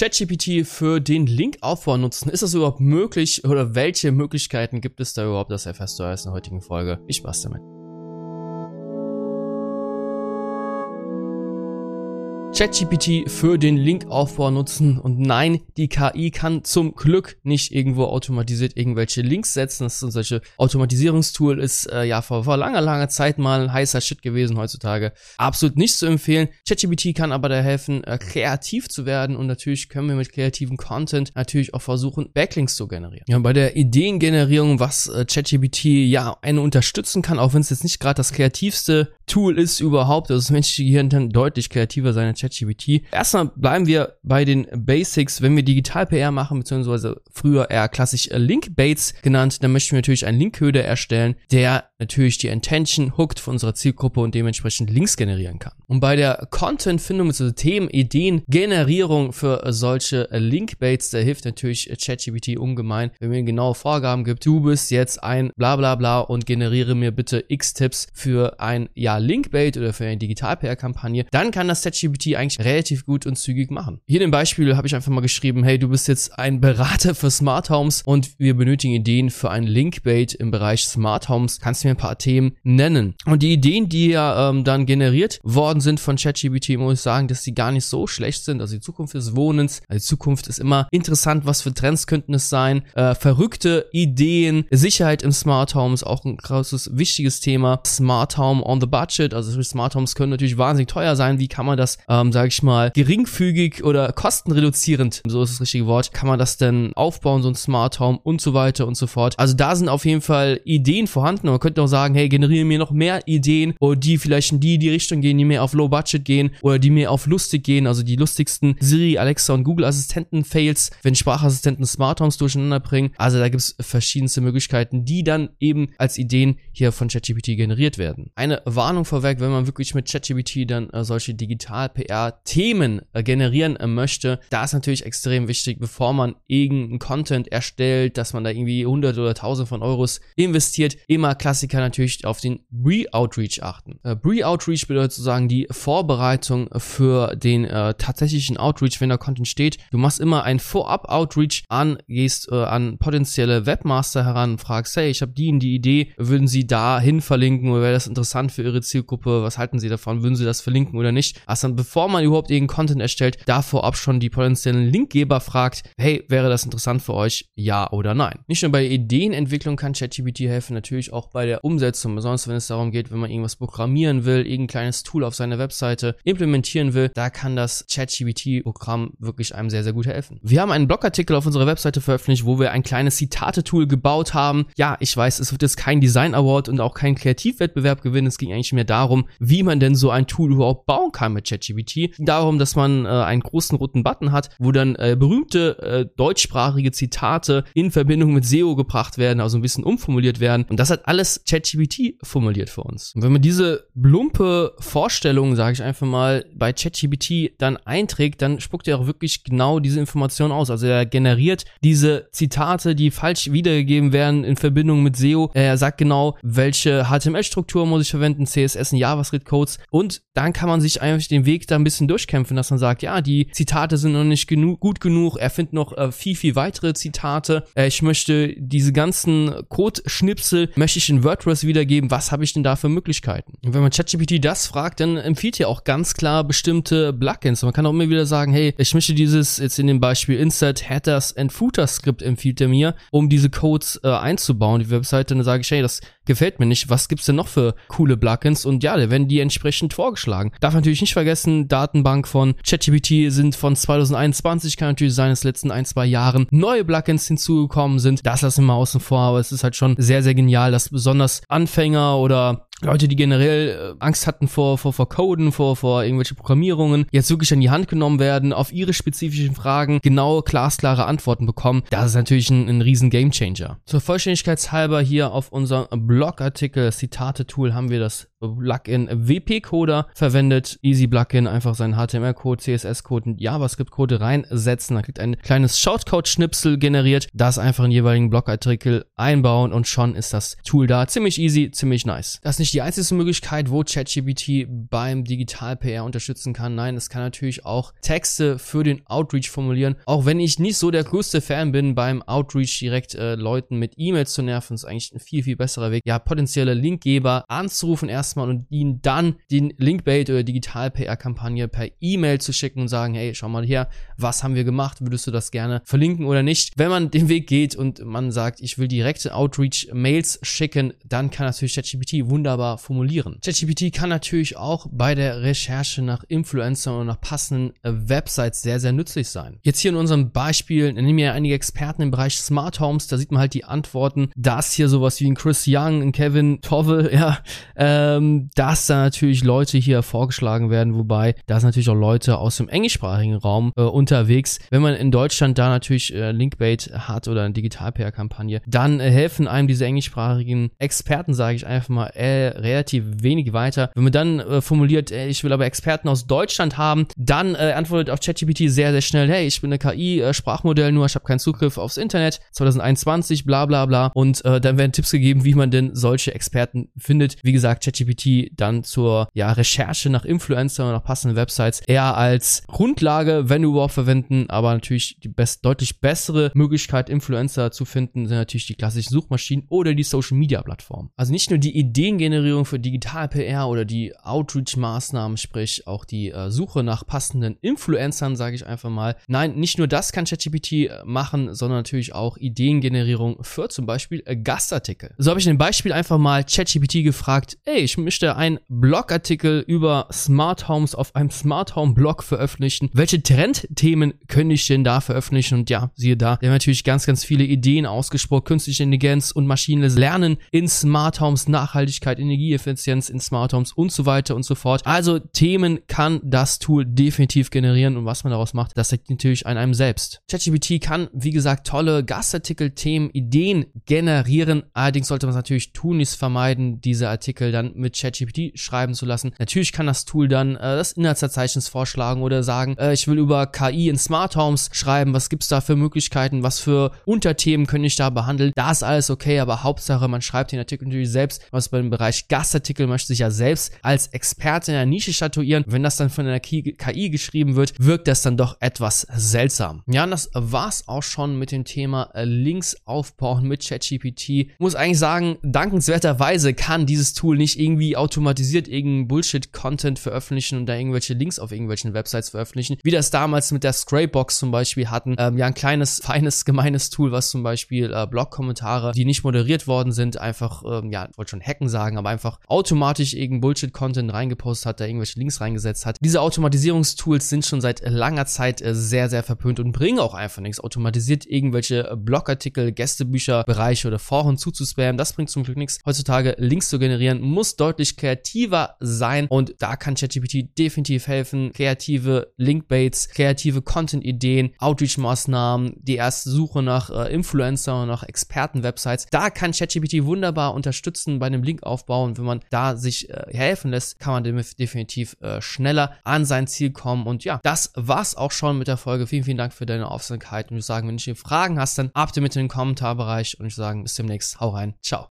ChatGPT für den Linkaufbau nutzen. Ist das überhaupt möglich oder welche Möglichkeiten gibt es da überhaupt? Das erfährst du erst in der heutigen Folge. Viel Spaß damit. ChatGPT für den Linkaufbau nutzen. Und nein, die KI kann zum Glück nicht irgendwo automatisiert irgendwelche Links setzen. Das sind solche Automatisierungstool ist äh, ja vor, vor langer, langer Zeit mal ein heißer Shit gewesen heutzutage. Absolut nicht zu empfehlen. ChatGPT kann aber da helfen, äh, kreativ zu werden und natürlich können wir mit kreativem Content natürlich auch versuchen, Backlinks zu generieren. Ja, bei der Ideengenerierung, was äh, ChatGPT ja eine unterstützen kann, auch wenn es jetzt nicht gerade das kreativste Tool ist überhaupt, also das menschliche Gehirn dann deutlich kreativer sein als. Erstmal bleiben wir bei den Basics. Wenn wir Digital-PR machen, beziehungsweise früher eher klassisch Link-Baits genannt, dann möchten wir natürlich einen Linkköder erstellen, der natürlich die Intention hookt von unserer Zielgruppe und dementsprechend Links generieren kann. Und bei der Content-Findung, also Themen, Ideen, Generierung für solche Link-Baits, da hilft natürlich ChatGPT ungemein, wenn mir genaue Vorgaben gibt. Du bist jetzt ein bla bla bla und generiere mir bitte x Tipps für ein ja Linkbait oder für eine Digital-PR-Kampagne, dann kann das ChatGPT eigentlich relativ gut und zügig machen. Hier dem Beispiel habe ich einfach mal geschrieben, hey, du bist jetzt ein Berater für Smart Homes und wir benötigen Ideen für ein Linkbait im Bereich Smart Homes. Kannst du mir ein paar Themen nennen? Und die Ideen, die ja ähm, dann generiert worden sind von ChatGPT, muss ich sagen, dass sie gar nicht so schlecht sind. Also die Zukunft des Wohnens, also die Zukunft ist immer interessant, was für Trends könnten es sein, äh, verrückte Ideen, Sicherheit im Smart Homes, auch ein großes, wichtiges Thema, Smart Home on the Budget, also Smart Homes können natürlich wahnsinnig teuer sein, wie kann man das ähm, sage ich mal, geringfügig oder kostenreduzierend, so ist das richtige Wort, kann man das denn aufbauen, so ein Smart Home und so weiter und so fort. Also da sind auf jeden Fall Ideen vorhanden. Man könnte auch sagen, hey, generiere mir noch mehr Ideen oder die vielleicht in die, die Richtung gehen, die mehr auf Low Budget gehen oder die mehr auf lustig gehen, also die lustigsten Siri, Alexa und Google Assistenten Fails, wenn Sprachassistenten Smart Homes durcheinander bringen. Also da gibt es verschiedenste Möglichkeiten, die dann eben als Ideen hier von ChatGPT generiert werden. Eine Warnung vorweg, wenn man wirklich mit ChatGPT dann äh, solche Digital-PR Themen äh, generieren äh, möchte, da ist natürlich extrem wichtig, bevor man irgendeinen Content erstellt, dass man da irgendwie hundert oder tausend von Euros investiert, immer Klassiker natürlich auf den Pre-Outreach achten. Äh, Pre-Outreach bedeutet sozusagen die Vorbereitung für den äh, tatsächlichen Outreach, wenn der Content steht. Du machst immer ein Vorab-Outreach an, gehst äh, an potenzielle Webmaster heran, fragst, hey, ich habe die in die Idee, würden sie dahin verlinken oder wäre das interessant für ihre Zielgruppe, was halten sie davon, würden sie das verlinken oder nicht? Also dann, bevor man überhaupt irgendeinen Content erstellt, da vorab schon die potenziellen Linkgeber fragt, hey, wäre das interessant für euch? Ja oder nein? Nicht nur bei Ideenentwicklung kann ChatGPT helfen, natürlich auch bei der Umsetzung, besonders wenn es darum geht, wenn man irgendwas programmieren will, irgendein kleines Tool auf seiner Webseite implementieren will, da kann das ChatGPT-Programm wirklich einem sehr, sehr gut helfen. Wir haben einen Blogartikel auf unserer Webseite veröffentlicht, wo wir ein kleines Zitate-Tool gebaut haben. Ja, ich weiß, es wird jetzt kein Design Award und auch kein Kreativwettbewerb gewinnen. Es ging eigentlich mehr darum, wie man denn so ein Tool überhaupt bauen kann mit ChatGPT darum, dass man äh, einen großen roten Button hat, wo dann äh, berühmte äh, deutschsprachige Zitate in Verbindung mit SEO gebracht werden, also ein bisschen umformuliert werden. Und das hat alles ChatGPT formuliert für uns. Und wenn man diese plumpe Vorstellung, sage ich einfach mal, bei ChatGPT dann einträgt, dann spuckt er auch wirklich genau diese Informationen aus. Also er generiert diese Zitate, die falsch wiedergegeben werden in Verbindung mit SEO. Er sagt genau, welche HTML-Struktur muss ich verwenden, CSS und JavaScript-Codes. Und dann kann man sich eigentlich den Weg da ein bisschen durchkämpfen, dass man sagt, ja, die Zitate sind noch nicht genug, gut genug, er findet noch äh, viel, viel weitere Zitate. Äh, ich möchte diese ganzen Code-Schnipsel, möchte ich in WordPress wiedergeben, was habe ich denn da für Möglichkeiten? Und wenn man ChatGPT das fragt, dann empfiehlt er auch ganz klar bestimmte Plugins. Man kann auch immer wieder sagen, hey, ich möchte dieses, jetzt in dem Beispiel Insert, Headers and Footer Script empfiehlt er mir, um diese Codes äh, einzubauen, die Webseite, dann sage ich, hey, das gefällt mir nicht, was gibt's denn noch für coole Plugins? Und ja, da werden die entsprechend vorgeschlagen. Darf natürlich nicht vergessen, Datenbank von ChatGPT sind von 2021, kann natürlich sein, dass letzten ein, zwei Jahren neue Plugins hinzugekommen sind. Das lassen wir mal außen vor, aber es ist halt schon sehr, sehr genial, dass besonders Anfänger oder Leute, die generell äh, Angst hatten vor, vor, vor Coden, vor, vor irgendwelche Programmierungen, jetzt wirklich an die Hand genommen werden, auf ihre spezifischen Fragen genaue, glasklare Antworten bekommen. Das ist natürlich ein, ein riesen Gamechanger. Zur Vollständigkeitshalber hier auf unserem Blogartikel Zitate-Tool haben wir das Plugin WP-Coder verwendet. Easy Plugin, einfach seinen HTML-Code, CSS-Code und JavaScript-Code reinsetzen. Dann kriegt ein kleines Shortcode-Schnipsel generiert, das einfach in jeweiligen Blogartikel einbauen und schon ist das Tool da. Ziemlich easy, ziemlich nice. Das nicht nicht die einzige Möglichkeit, wo ChatGPT beim Digital-PR unterstützen kann. Nein, es kann natürlich auch Texte für den Outreach formulieren. Auch wenn ich nicht so der größte Fan bin, beim Outreach direkt äh, Leuten mit E-Mails zu nerven, ist eigentlich ein viel, viel besserer Weg. Ja, potenzielle Linkgeber anzurufen erstmal und ihnen dann den Linkbait oder Digital-PR-Kampagne per E-Mail zu schicken und sagen, hey, schau mal her, was haben wir gemacht? Würdest du das gerne verlinken oder nicht? Wenn man den Weg geht und man sagt, ich will direkte Outreach-Mails schicken, dann kann natürlich ChatGPT wunderbar formulieren. ChatGPT kann natürlich auch bei der Recherche nach Influencern oder nach passenden äh, Websites sehr, sehr nützlich sein. Jetzt hier in unserem Beispiel nehmen wir einige Experten im Bereich Smart Homes, da sieht man halt die Antworten, dass hier sowas wie ein Chris Young, ein Kevin Tove, ja, ähm, dass da natürlich Leute hier vorgeschlagen werden, wobei da sind natürlich auch Leute aus dem englischsprachigen Raum äh, unterwegs. Wenn man in Deutschland da natürlich äh, Linkbait hat oder eine Digital-PR-Kampagne, dann äh, helfen einem diese englischsprachigen Experten, sage ich einfach mal, äh, relativ wenig weiter. Wenn man dann äh, formuliert, äh, ich will aber Experten aus Deutschland haben, dann äh, antwortet auf ChatGPT sehr, sehr schnell, hey, ich bin eine KI, äh, nur, ich habe keinen Zugriff aufs Internet, 2021, bla bla bla. Und äh, dann werden Tipps gegeben, wie man denn solche Experten findet. Wie gesagt, ChatGPT dann zur ja, Recherche nach Influencern und nach passenden Websites eher als Grundlage, wenn überhaupt verwenden, aber natürlich die best deutlich bessere Möglichkeit, Influencer zu finden, sind natürlich die klassischen Suchmaschinen oder die Social Media Plattformen. Also nicht nur die Ideengenerierung für Digital-PR oder die Outreach-Maßnahmen, sprich auch die äh, Suche nach passenden Influencern, sage ich einfach mal. Nein, nicht nur das kann ChatGPT äh, machen, sondern natürlich auch Ideengenerierung für zum Beispiel äh, Gastartikel. So habe ich in dem Beispiel einfach mal ChatGPT gefragt, ey, ich möchte einen Blogartikel über Smart Homes auf einem Smart Home Blog veröffentlichen. Welche Trendthemen könnte ich denn da veröffentlichen? Und ja, siehe da, wir haben natürlich ganz, ganz viele Ideen ausgesprochen, künstliche Intelligenz und maschinelles Lernen in Smart Homes, Nachhaltigkeit, Energieeffizienz in Smart Homes und so weiter und so fort. Also Themen kann das Tool definitiv generieren und was man daraus macht, das liegt natürlich an einem selbst. ChatGPT kann, wie gesagt, tolle Gastartikel, Themen, Ideen generieren. Allerdings sollte man es natürlich tunlichst vermeiden, diese Artikel dann mit ChatGPT schreiben zu lassen. Natürlich kann das Tool dann äh, das Inhaltsverzeichnis vorschlagen oder sagen, äh, ich will über KI in Smart Homes schreiben, was gibt's da für Möglichkeiten, was für Unterthemen könnte ich da behandeln. Da ist alles okay, aber Hauptsache, man schreibt den Artikel natürlich selbst, was beim Bereich Gastartikel möchte sich ja selbst als Experte in der Nische statuieren. Wenn das dann von einer KI geschrieben wird, wirkt das dann doch etwas seltsam. Ja, und das war's auch schon mit dem Thema äh, Links aufbauen mit ChatGPT. Muss eigentlich sagen, dankenswerterweise kann dieses Tool nicht irgendwie automatisiert irgendeinen Bullshit-Content veröffentlichen und da irgendwelche Links auf irgendwelchen Websites veröffentlichen, wie das damals mit der Scrapebox zum Beispiel hatten. Ähm, ja, ein kleines, feines, gemeines Tool, was zum Beispiel äh, Blog-Kommentare, die nicht moderiert worden sind, einfach, ähm, ja, wollte schon hacken sagen, aber einfach automatisch irgendeinen Bullshit-Content reingepostet hat, da irgendwelche Links reingesetzt hat. Diese Automatisierungstools sind schon seit langer Zeit äh, sehr, sehr verpönt und bringen auch einfach nichts. Automatisiert irgendwelche äh, Blogartikel, Gästebücher, Bereiche oder Foren zuzuspammen, das bringt zum Glück nichts. Heutzutage Links zu generieren, muss deutlich kreativer sein und da kann ChatGPT definitiv helfen. Kreative Linkbaits, kreative Content-Ideen, Outreach-Maßnahmen, die erste Suche nach äh, Influencer und nach Experten-Websites. Da kann ChatGPT wunderbar unterstützen bei einem Linkaufbau und wenn man da sich äh, helfen lässt, kann man definitiv äh, schneller an sein Ziel kommen. Und ja, das war's auch schon mit der Folge. Vielen, vielen Dank für deine Aufmerksamkeit. Und ich sagen, wenn du Fragen hast, dann ab mit in den Kommentarbereich und ich sagen, bis demnächst. Hau rein. Ciao.